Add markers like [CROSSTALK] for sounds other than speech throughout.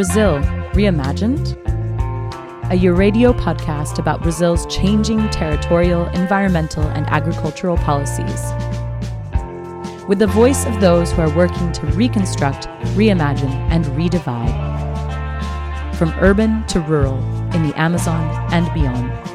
Brazil Reimagined? A Euradio podcast about Brazil's changing territorial, environmental, and agricultural policies. With the voice of those who are working to reconstruct, reimagine, and redivide. From urban to rural, in the Amazon and beyond.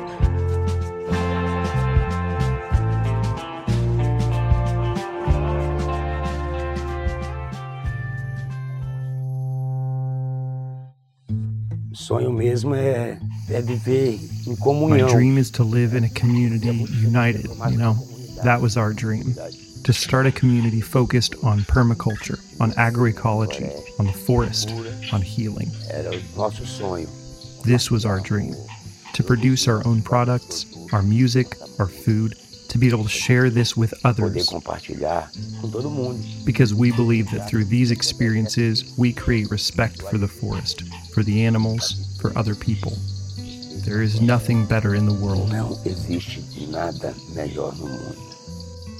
Sonho mesmo é, é viver em My dream is to live in a community united, you know? That was our dream. To start a community focused on permaculture, on agroecology, on the forest, on healing. Era o nosso sonho. This was our dream. To produce our own products, our music, our food, to be able to share this with others. compartilhar com todo mundo. Because we believe that through these experiences, we create respect for the forest, for the animals, for other people. There is nothing better in the world. Não existe nada melhor no mundo.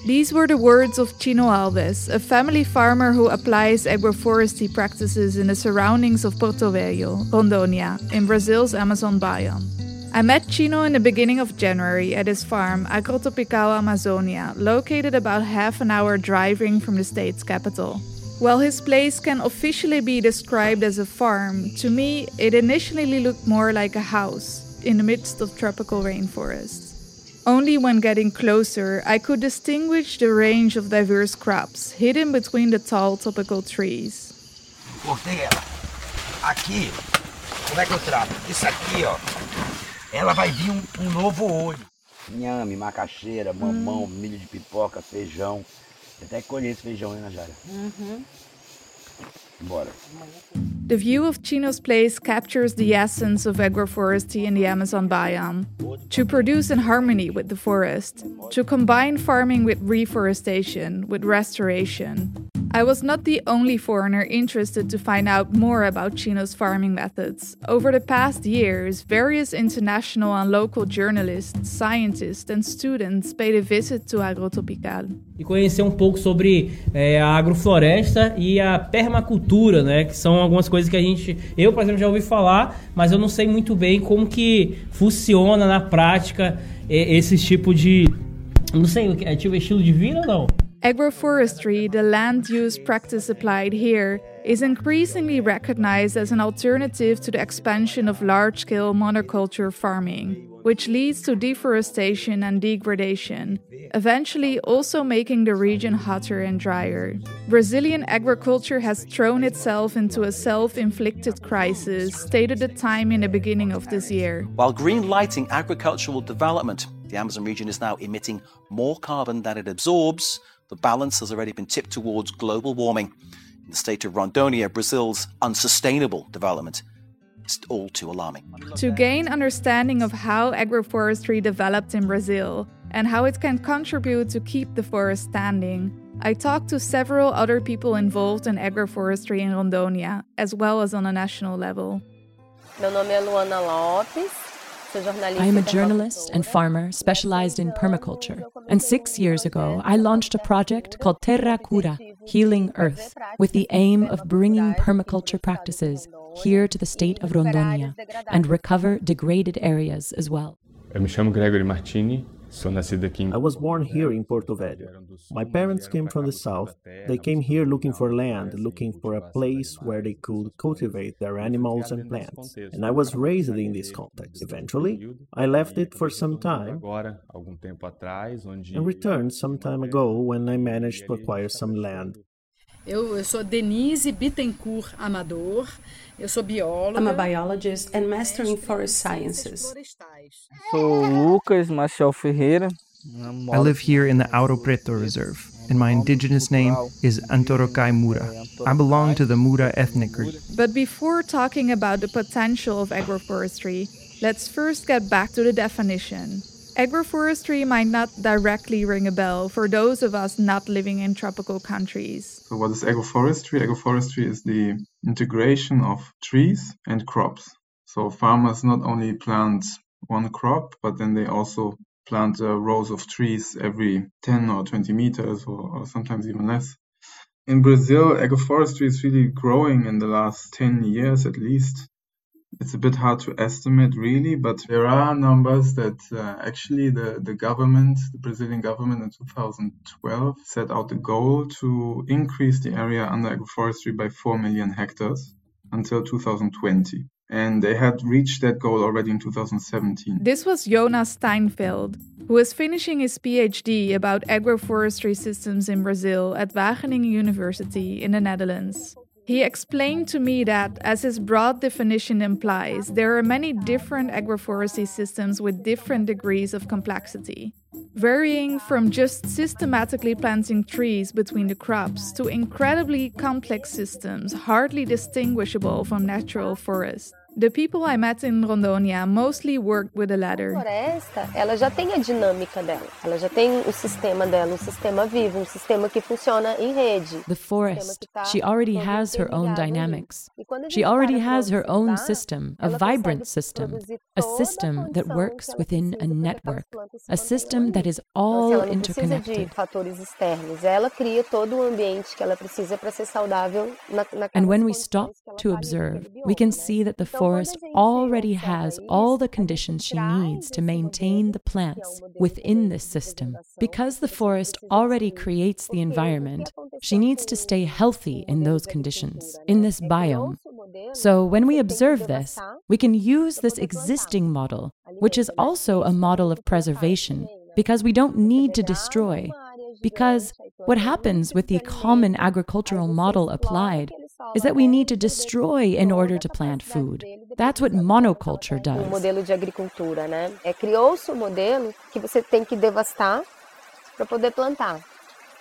These were the words of Tino Alves, a family farmer who applies agroforestry practices in the surroundings of Porto Velho, Rondônia, in Brazil's Amazon biome. I met Tino in the beginning of January at his farm, Agrotropical Amazonia, located about half an hour driving from the state's capital. While his place can officially be described as a farm, to me it initially looked more like a house in the midst of tropical rainforests. Only when getting closer, I could distinguish the range of diverse crops hidden between the tall tropical trees. Cortei ela. Aqui, como é que eu trato? Isso aqui, ó. Ela vai vir um, um novo olho. Inhame, macaxeira, mamão, milho de pipoca, feijão. Até colher esse feijão, hein, Najara? Bora. The view of Tino's place captures the essence of agroforestry in the Amazon biome. To produce in harmony with the forest, to combine farming with reforestation, with restoration. I was not the only foreigner interested to find out more about Chino's farming methods. Over the past years, various international and local journalists, scientists, and students paid a visit to Agrotropical. e conhecer um pouco sobre é, a agrofloresta e a permacultura, né? Que são algumas coisas que a gente, eu por exemplo já ouvi falar, mas eu não sei muito bem como que funciona na prática é, esse tipo de, não sei, é tipo estilo de vida ou não? Agroforestry, the land use practice applied here, is increasingly recognized as an alternative to the expansion of large scale monoculture farming, which leads to deforestation and degradation, eventually also making the region hotter and drier. Brazilian agriculture has thrown itself into a self inflicted crisis, stated the time in the beginning of this year. While green lighting agricultural development, the Amazon region is now emitting more carbon than it absorbs. The balance has already been tipped towards global warming. In the state of Rondonia, Brazil's unsustainable development is all too alarming. To gain understanding of how agroforestry developed in Brazil and how it can contribute to keep the forest standing, I talked to several other people involved in agroforestry in Rondonia, as well as on a national level. Meu nome é Luana Lopes, sou jornalista. I am a journalist and farmer specialized in permaculture. And six years ago, I launched a project called Terra Cura, Healing Earth, with the aim of bringing permaculture practices here to the state of Rondonia and recover degraded areas as well. Eh, Eu me chamo Grégori Martini, I was born here in Porto Velho. My parents came from the south. They came here looking for land, looking for a place where they could cultivate their animals and plants. And I was raised in this context. Eventually, I left it for some time and returned some time ago when I managed to acquire some land. Eu, eu sou Denise Bittencourt Amador, eu sou bióloga. I'm a biologist and master in forest sciences. Sou Lucas Machel Ferreira. I live here in the Ouro Preto Reserve, and my indigenous name is Antorokay Mura. I belong to the Mura ethnic group. But before talking about the potential of agroforestry, let's first get back to the definition. Agroforestry might not directly ring a bell for those of us not living in tropical countries. So, what is agroforestry? Agroforestry is the integration of trees and crops. So, farmers not only plant one crop, but then they also plant uh, rows of trees every 10 or 20 meters, or, or sometimes even less. In Brazil, agroforestry is really growing in the last 10 years at least. It's a bit hard to estimate really, but there are numbers that uh, actually the, the government, the Brazilian government in 2012 set out the goal to increase the area under agroforestry by 4 million hectares until 2020. And they had reached that goal already in 2017. This was Jonas Steinfeld, who is finishing his PhD about agroforestry systems in Brazil at Wageningen University in the Netherlands. He explained to me that, as his broad definition implies, there are many different agroforestry systems with different degrees of complexity, varying from just systematically planting trees between the crops to incredibly complex systems hardly distinguishable from natural forests. The people I met in Rondônia mostly worked with the latter. floresta, ela já tem a dinâmica dela. Ela já tem o sistema dela, um sistema vivo, um sistema que funciona em rede. The forest, she already has her own dynamics. She already has her own system, a vibrant system, a system that works within a network, a system that is all ela não precisa de interconnected. fatores externos. Ela cria todo o ambiente que ela precisa para ser saudável na, na And when we stop to observe, we can see that the forest already has all the conditions she needs to maintain the plants within this system. Because the forest already creates the environment, she needs to stay healthy in those conditions, in this biome. So when we observe this, we can use this existing model, which is also a model of preservation, because we don't need to destroy. Because what happens with the common agricultural model applied is that we need to destroy in order to plant food. That's what monoculture does. modelo de agricultura, né? É criou-se um modelo que você tem que devastar para poder plantar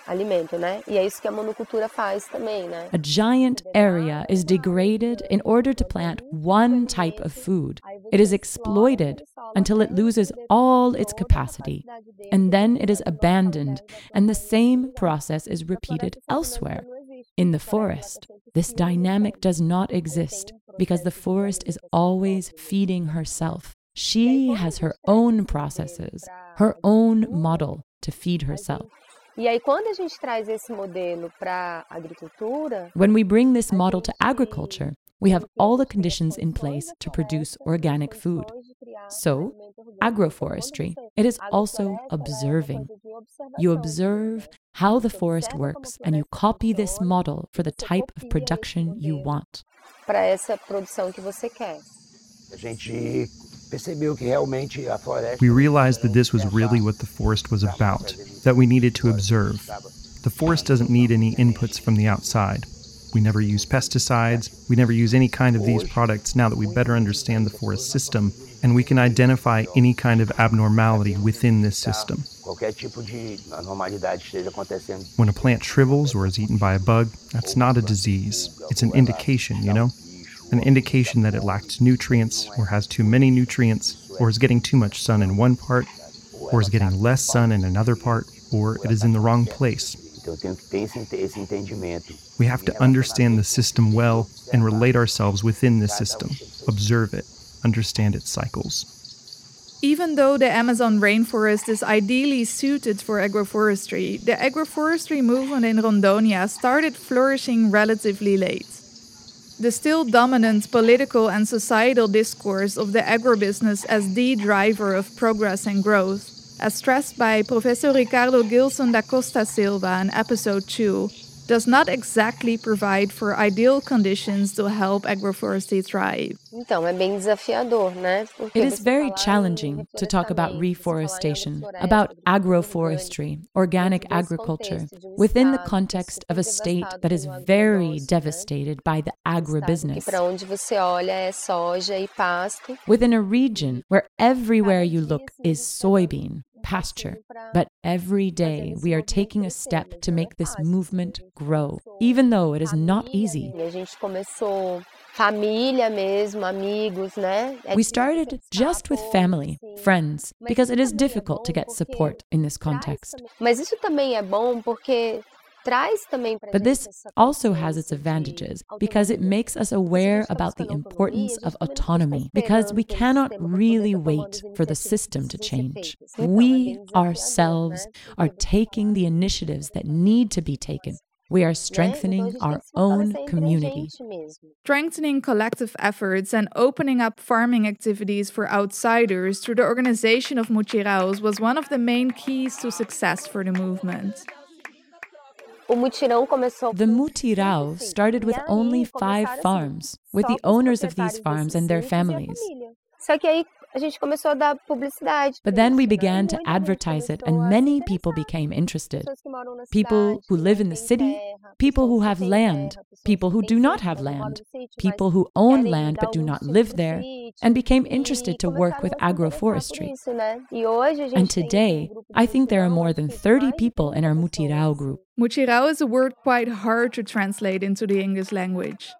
alimento, né? E é isso que a monocultura faz também, né? A giant area is degraded in order to plant one type of food. It is exploited until it loses all its capacity, and then it is abandoned, and the same process is repeated elsewhere. In the forest, this dynamic does not exist because the forest is always feeding herself. She has her own processes, her own model to feed herself. Aí quando a gente traz esse modelo para a agricultura, When we bring this model to agriculture, we have all the conditions in place to produce organic food. So, agroforestry, it is also observing. You observe how the forest works and you copy this model for the type of production you want. para produção que você quer. A gente percebeu que realmente. We realized that this was really what the forest was about, that we needed to observe. The forest doesn't need any inputs from the outside. We never use pesticides, we never use any kind of these products now that we better understand the forest system, and we can identify any kind of abnormality within this system. Qualquer tipo de anormalidade esteja acontecendo. When a plant shrivels or is eaten by a bug, that's not a disease. It's an indication, you know? An indication that it lacks nutrients, or has too many nutrients, or is getting too much sun in one part, or is getting less sun in another part, or it is in the wrong place. Então eu tenho que ter esse, entendimento. We have to understand the system well and relate ourselves within the um system, observe it, understand its cycles. Even though the Amazon rainforest is ideally suited for agroforestry, the agroforestry movement in Rondonia started flourishing relatively late. The still dominant political and societal discourse of the agribusiness as the driver of progress and growth, as stressed by Professor Ricardo Gilson da Costa Silva in episode 2, does not exactly provide for ideal conditions to help agroforestry thrive. Então é bem desafiador, né? It is very challenging to talk about reforestation, about agroforestry, organic agriculture, within the context of a state that is very devastated by the agribusiness. para onde você olha é soja e pasto. Within a region where everywhere you look is soybean, pasture. But every day we are taking a step to make this movement grow, even though it is not easy. A gente começou família mesmo, amigos, né? É We started just with family, friends, because it is difficult to get support in this context. Mas isso também é bom porque traz também para But this also has its advantages because it makes us aware about the importance of autonomy, because we cannot really wait for the system to change. We ourselves are taking the initiatives that need to be taken we are strengthening our own community. Strengthening collective efforts and opening up farming activities for outsiders through the organization of mutirãos was one of the main keys to success for the movement. The mutirão started with only five farms, with the owners of these farms and their families. But then we began to advertise it, and many people became interested. People who live in the city, people who have land, people who do not have land, people who own land but do not live there, and became interested to work with agroforestry. And today, I think there are more than 30 people in our Mutirão group. Mutirão is a word quite hard to translate into the English language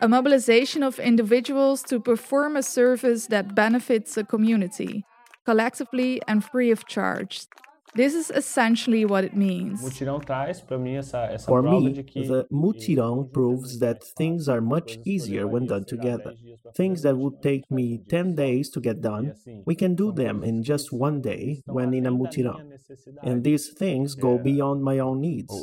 a mobilization of individuals to perform a service that benefits a community, collectively and free of charge. This is essentially what it means. For me, the mutirão proves that things are much easier when done together. Things that would take me 10 days to get done, we can do them in just one day when in a mutirão. And these things go beyond my own needs,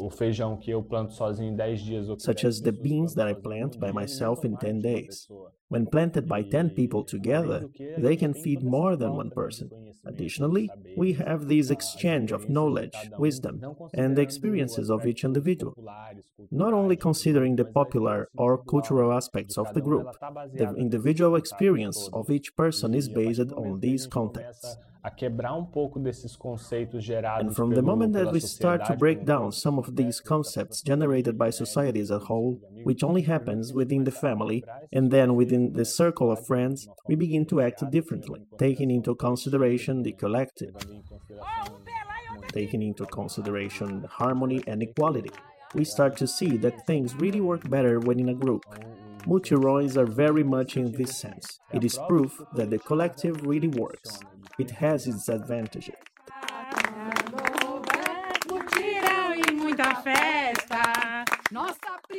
such as the beans that I plant by myself in 10 days. When planted by 10 people together, they can feed more than one person. Additionally, we have this exchange of knowledge, wisdom, and the experiences of each individual. Not only considering the popular or cultural aspects of the group, the individual experience of each person is based on these contexts. And from the moment that we start to break down some of these concepts generated by society as a whole, which only happens within the family and then within the circle of friends, we begin to act differently, taking into consideration the collective, taking into consideration harmony and equality. We start to see that things really work better when in a group. Mutirões are very much in this sense. It is proof that the collective really works it has its advantages.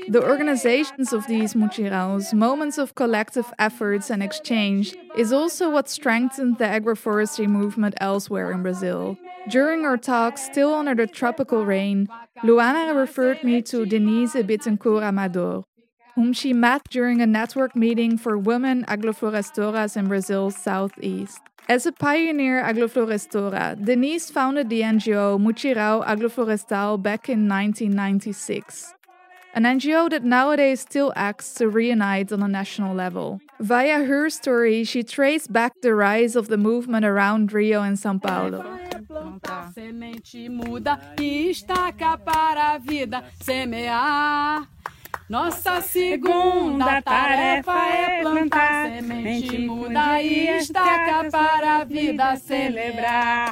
The organizations of these mutirãos, moments of collective efforts and exchange, is also what strengthened the agroforestry movement elsewhere in Brazil. During our talk, still under the tropical rain, Luana referred me to Denise Bittencourt Amador, whom she met during a network meeting for women agroflorestoras in Brazil's southeast. As a pioneer agroflorestora, Denise founded the NGO Mutirão Agroflorestal back in 1996, an NGO that nowadays still acts to reunite on a national level. Via her story, she traced back the rise of the movement around Rio and São Paulo. Nossa segunda tarefa é plantar semente muda e estaca para a vida celebrar.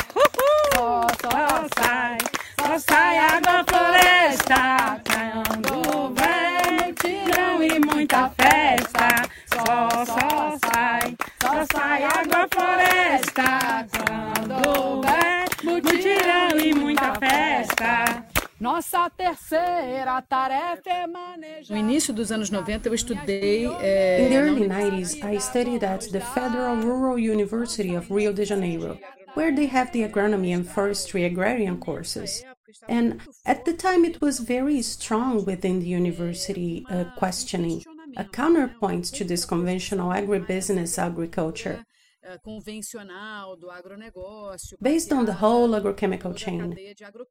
Só, só sai, só sai água floresta, quando vem tirão e muita festa. Só, só sai, só sai água floresta, quando vem mutirão e muita festa. Nossa terceira tarefa é manejar. No início dos anos 90 eu estudei é, In the early 90s I studied at the Federal Rural University of Rio de Janeiro, where they have the agronomy and forestry agrarian courses. And at the time it was very strong within the university uh, questioning a counterpoint to this conventional agribusiness agriculture based on the whole agrochemical chain,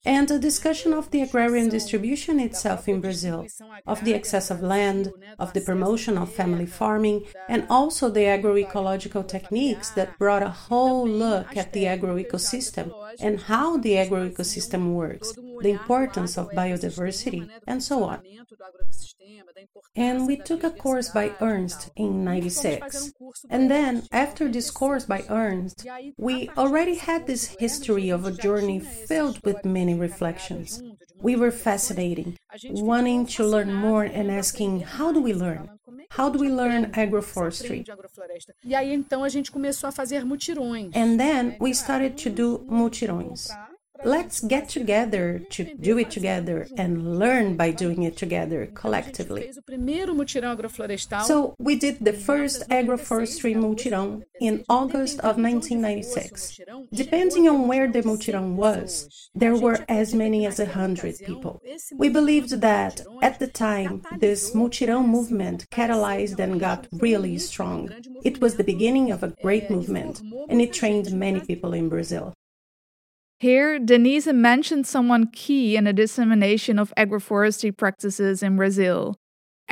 and a discussion of the agrarian distribution itself in Brazil, of the excess of land, of the promotion of family farming, and also the agroecological techniques that brought a whole look at the agroecosystem and how the agroecosystem works, the importance of biodiversity, and so on. And we took a course by Ernst in 96. And then, after this course by Ernst, we already had this history of a journey filled with many reflections. We were fascinating, wanting to learn more and asking, how do we learn? How do we learn agroforestry? Aí então a gente começou a fazer mutirões. And then we started to do mutirões. Let's get together to do it together and learn by doing it together collectively. So we did the first agroforestry mutirão in August of 1996. Depending on where the mutirão was, there were as many as a hundred people. We believed that at the time this mutirão movement catalyzed and got really strong. It was the beginning of a great movement, and it trained many people in Brazil. Here, Denise mentioned someone key in the dissemination of agroforestry practices in Brazil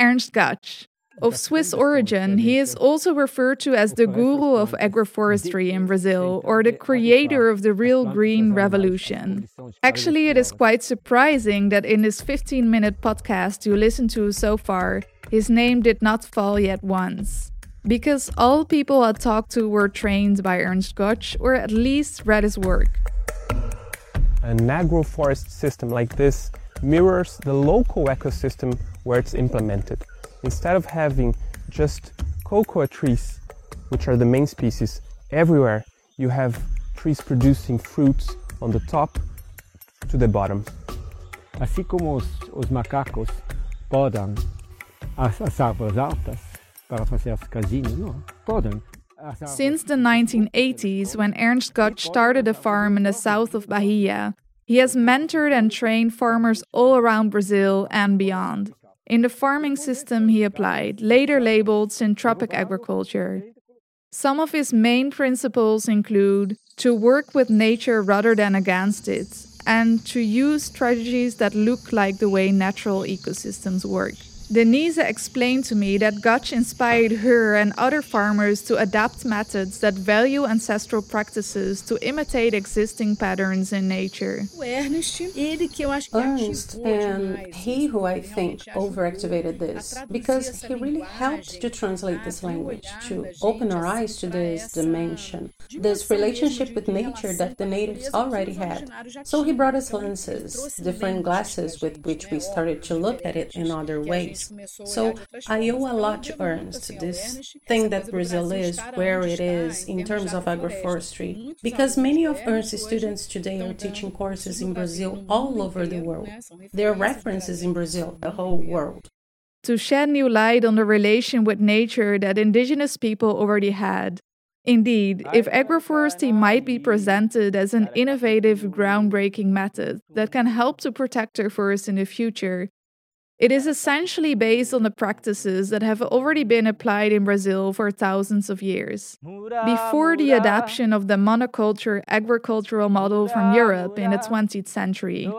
Ernst Götsch. Of Swiss origin, he is also referred to as the guru of agroforestry in Brazil or the creator of the real green revolution. Actually, it is quite surprising that in this 15 minute podcast you listened to so far, his name did not fall yet once. Because all people I talked to were trained by Ernst Götsch or at least read his work. An agroforest system like this mirrors the local ecosystem where it's implemented. Instead of having just cocoa trees, which are the main species, everywhere you have trees producing fruits on the top to the bottom. Assim como os, os macacos podam as, as árvores altas para fazer as casinhas, não, podem. Since the 1980s, when Ernst Götsch started a farm in the south of Bahia, he has mentored and trained farmers all around Brazil and beyond. In the farming system he applied, later labeled syntropic agriculture. Some of his main principles include to work with nature rather than against it, and to use strategies that look like the way natural ecosystems work. Denise explained to me that Götsch inspired her and other farmers to adapt methods that value ancestral practices to imitate existing patterns in nature. Ernst, and he who I think overactivated this, because he really helped to translate this language, to open our eyes to this dimension, this relationship with nature that the natives already had. So he brought us lenses, different glasses with which we started to look at it in other ways. So I owe a lot to Ernst, this thing that Brazil is, where it is in terms of agroforestry, because many of Ernst's students today are teaching courses in Brazil all over the world. There are references in Brazil, the whole world. To shed new light on the relation with nature that indigenous people already had. Indeed, if agroforestry might be presented as an innovative, groundbreaking method that can help to protect our forests in the future, it is essentially based on the practices that have already been applied in Brazil for thousands of years. Before the adoption of the monoculture agricultural model from Europe in the 20th century.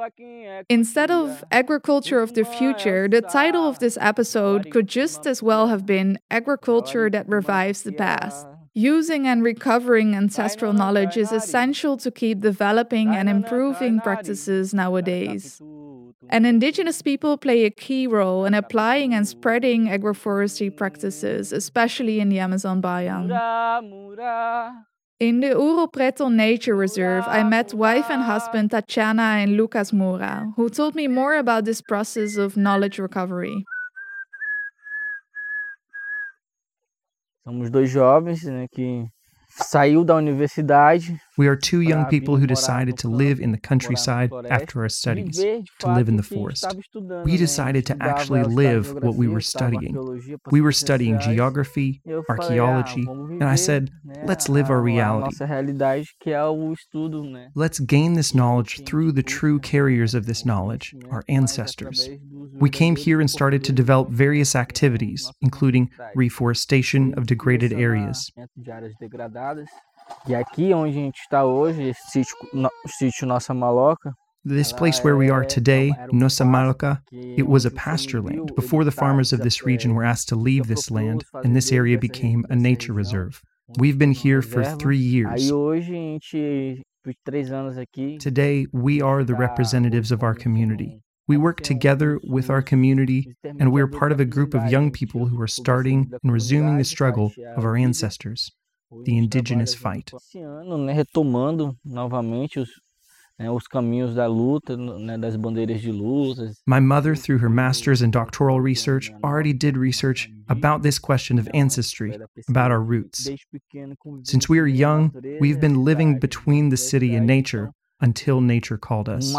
Instead of Agriculture of the Future, the title of this episode could just as well have been Agriculture that Revives the Past. Using and recovering ancestral knowledge is essential to keep developing and improving practices nowadays. And indigenous people play a key role in applying and spreading agroforestry practices, especially in the Amazon biome. In the Ouro Preto Nature Reserve, I met wife and husband Tatiana and Lucas Mura, who told me more about this process of knowledge recovery. Somos dois jovens né, que saiu da universidade. We are two young people who decided to live in the countryside after our studies, to live in the forest. We decided to actually live what we were studying. We were studying geography, archaeology, and I said, let's live our reality. Let's gain this knowledge through the true carriers of this knowledge, our ancestors. We came here and started to develop various activities, including reforestation of degraded areas. E aqui onde a gente está hoje, esse sítio, no, sítio Nossa Maloca, This place where we are today, Nossa Maloca, it was a pasture land before the farmers of this region were asked to leave this land and this area became a nature reserve. We've been here for three years. Today, we are the representatives of our community. We work together with our community, and we are part of a group of young people who are starting and resuming the struggle of our ancestors, the indigenous fight. retomando novamente os, os caminhos da luta, né, das bandeiras de. My mother, through her master's and doctoral research, already did research about this question of ancestry, about our roots. Since we are young, we've been living between the city and nature, until nature called us.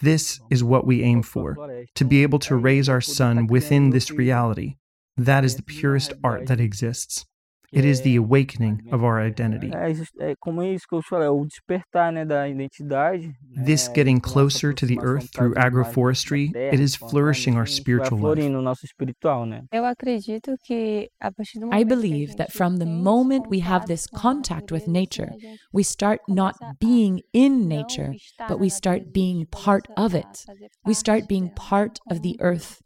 This is what we aim for to be able to raise our son within this reality. That is the purest art that exists. It is the awakening of our identity. This getting closer to the earth through agroforestry, it is flourishing our spiritual life. I believe that from the moment we have this contact with nature, we start not being in nature, but we start being part of it. We start being part of the earth.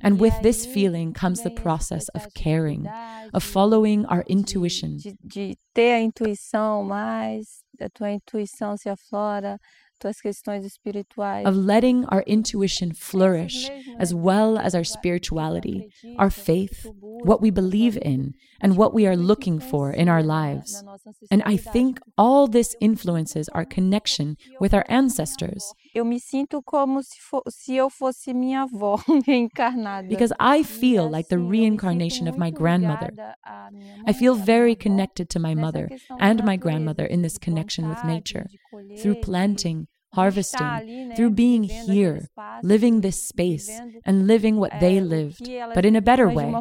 And with this feeling comes the process of caring, of following our intuition. De ter a intuição mais, a tua intuição se aflora, tuas questões espirituais. Of letting our intuition flourish as well as our spirituality, our faith, what we believe in, and what we are looking for in our lives. And I think all this influences our connection with our ancestors. Eu me sinto como se, for, se eu fosse minha avó [LAUGHS] reencarnada. Because I feel like the reincarnation of my grandmother. I feel very connected to my mother and my grandmother in this connection with nature through planting, harvesting, through being here, living this space, and living what they lived, but in a better way.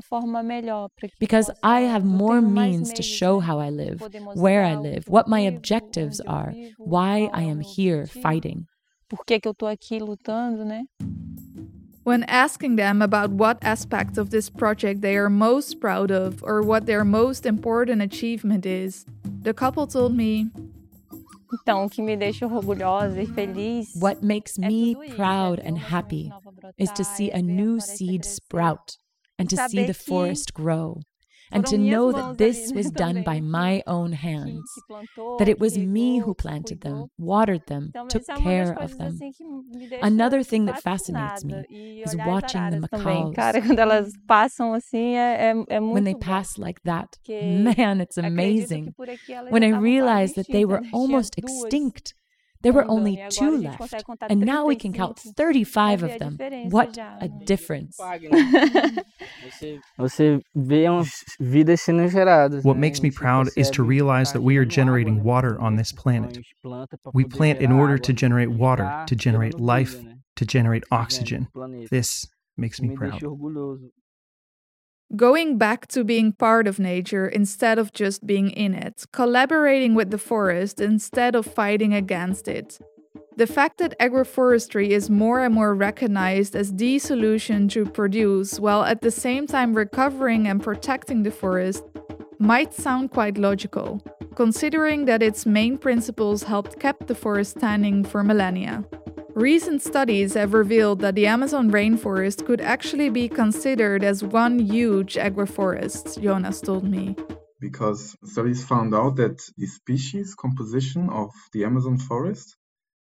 Because I have more means to show how I live, where I live, what my objectives are, why I am here fighting. Por que, que eu tô aqui lutando, né? When asking them about what aspects of this project they are most proud of or what their most important achievement is, the couple told me Então, o que me deixa orgulhosa e feliz. What makes me proud and happy is to see a new seed sprout and to see the forest grow. And to know that this was [LAUGHS] done by my [LAUGHS] own hands, that it was me who planted them, watered them, took care of them. Another thing that fascinates me is watching the macaws. [LAUGHS] When they pass like that, man, it's amazing. When I realized that they were almost extinct there were only two left, and now we can count 35 of them. What a difference. [LAUGHS] What makes me proud is to realize that we are generating water on this planet. We plant in order to generate water, to generate life, to generate oxygen. This makes me proud. Going back to being part of nature instead of just being in it, collaborating with the forest instead of fighting against it. The fact that agroforestry is more and more recognized as the solution to produce while at the same time recovering and protecting the forest might sound quite logical, considering that its main principles helped keep the forest standing for millennia. Recent studies have revealed that the Amazon rainforest could actually be considered as one huge agroforest, Jonas told me. Because studies found out that the species composition of the Amazon forest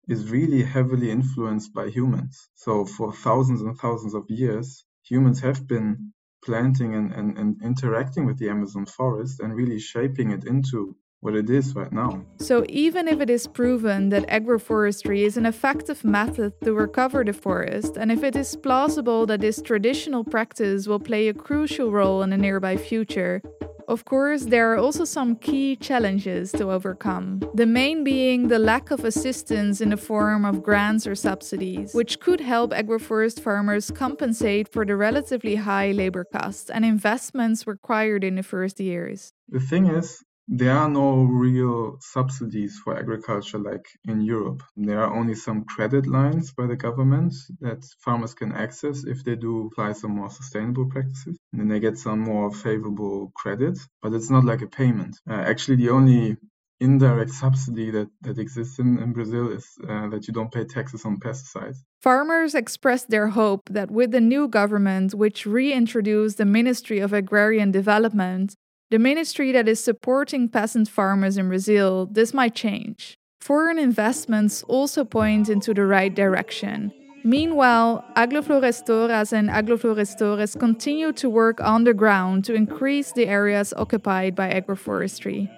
is really heavily influenced by humans. So, for thousands and thousands of years, humans have been planting and, and, and interacting with the Amazon forest and really shaping it into what it is right now. So, even if it is proven that agroforestry is an effective method to recover the forest, and if it is plausible that this traditional practice will play a crucial role in the nearby future, of course, there are also some key challenges to overcome. The main being the lack of assistance in the form of grants or subsidies, which could help agroforest farmers compensate for the relatively high labor costs and investments required in the first years. The thing is, there are no real subsidies for agriculture like in Europe. There are only some credit lines by the government that farmers can access if they do apply some more sustainable practices. And then they get some more favorable credit, but it's not like a payment. Uh, actually, the only indirect subsidy that, that exists in, in Brazil is uh, that you don't pay taxes on pesticides. Farmers expressed their hope that with the new government, which reintroduced the Ministry of Agrarian Development, the ministry that is supporting peasant farmers in Brazil, this might change. Foreign investments also point into the right direction. Meanwhile, agroflorestoras and agroflorestores continue to work on the ground to increase the areas occupied by agroforestry,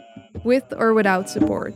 with or without support.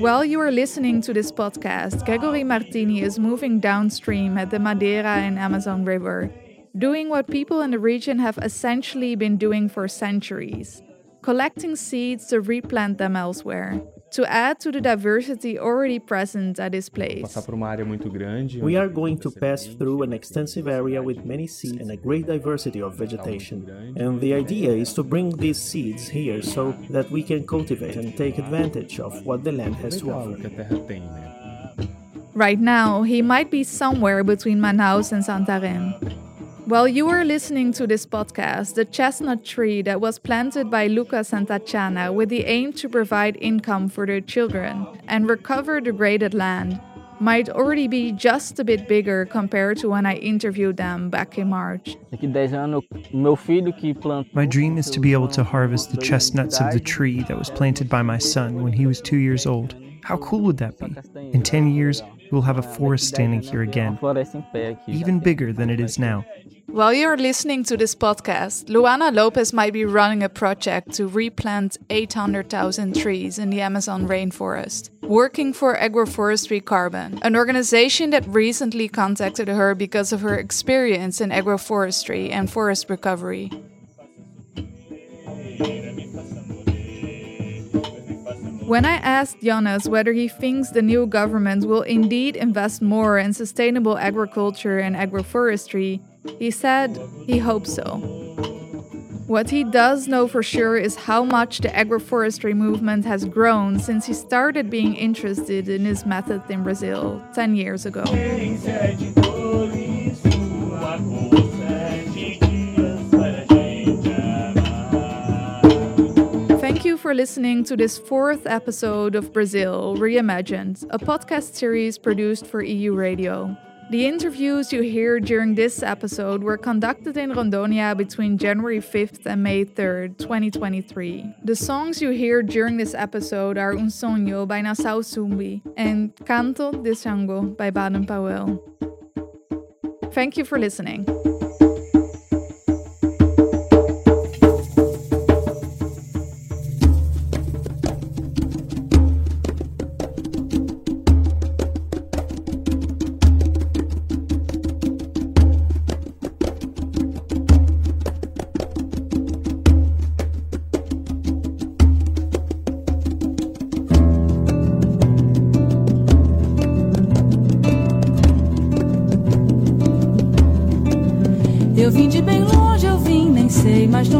While you are listening to this podcast, Grégori Martini is moving downstream at the Madeira and Amazon River doing what people in the region have essentially been doing for centuries collecting seeds to replant them elsewhere to add to the diversity already present at this place. We are going to pass through an extensive area with many seeds and a great diversity of vegetation. And the idea is to bring these seeds here so that we can cultivate and take advantage of what the land has to offer. Right now, he might be somewhere between Manaus and Santarém. While you are listening to this podcast, the chestnut tree that was planted by Luca Santacciana with the aim to provide income for their children and recover degraded land might already be just a bit bigger compared to when I interviewed them back in March. My dream is to be able to harvest the chestnuts of the tree that was planted by my son when he was two years old. How cool would that be? In 10 years, we'll have a forest standing here again, even bigger than it is now. While you're listening to this podcast, Luana Lopes might be running a project to replant 800,000 trees in the Amazon rainforest, working for Agroforestry Carbon, an organization that recently contacted her because of her experience in agroforestry and forest recovery. When I asked Jonas whether he thinks the new government will indeed invest more in sustainable agriculture and agroforestry, he said he hopes so. What he does know for sure is how much the agroforestry movement has grown since he started being interested in this method in Brazil 10 years ago. For listening to this fourth episode of Brazil Reimagined, a podcast series produced for Euradio. The interviews you hear during this episode were conducted in Rondonia between January 5th and May 3rd, 2023. The songs you hear during this episode are Un Sonho by Nação Zumbi and Canto de Xangô by Baden Powell. Thank you for listening.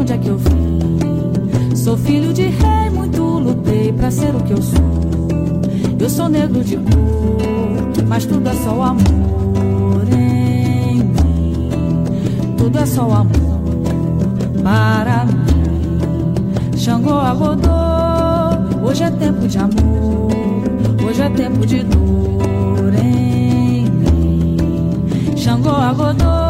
Onde é que eu vim. Sou filho de rei, muito lutei pra ser o que eu sou. Eu sou negro de cor, mas tudo é só o amor em mim. Tudo é só o amor para mim. Xangô agodô, hoje é tempo de amor, hoje é tempo de dor em mim. Xangô agodô.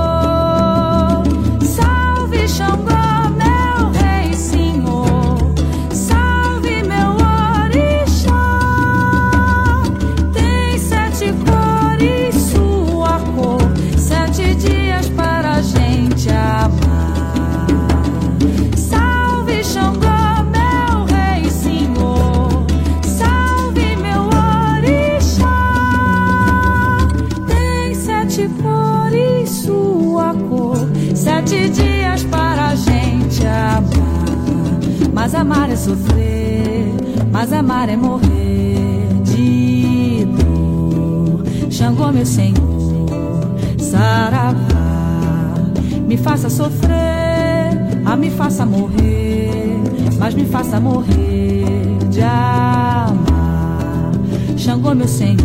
Faça morrer de amar. Xangô, meu senhor,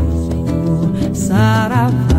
saravá,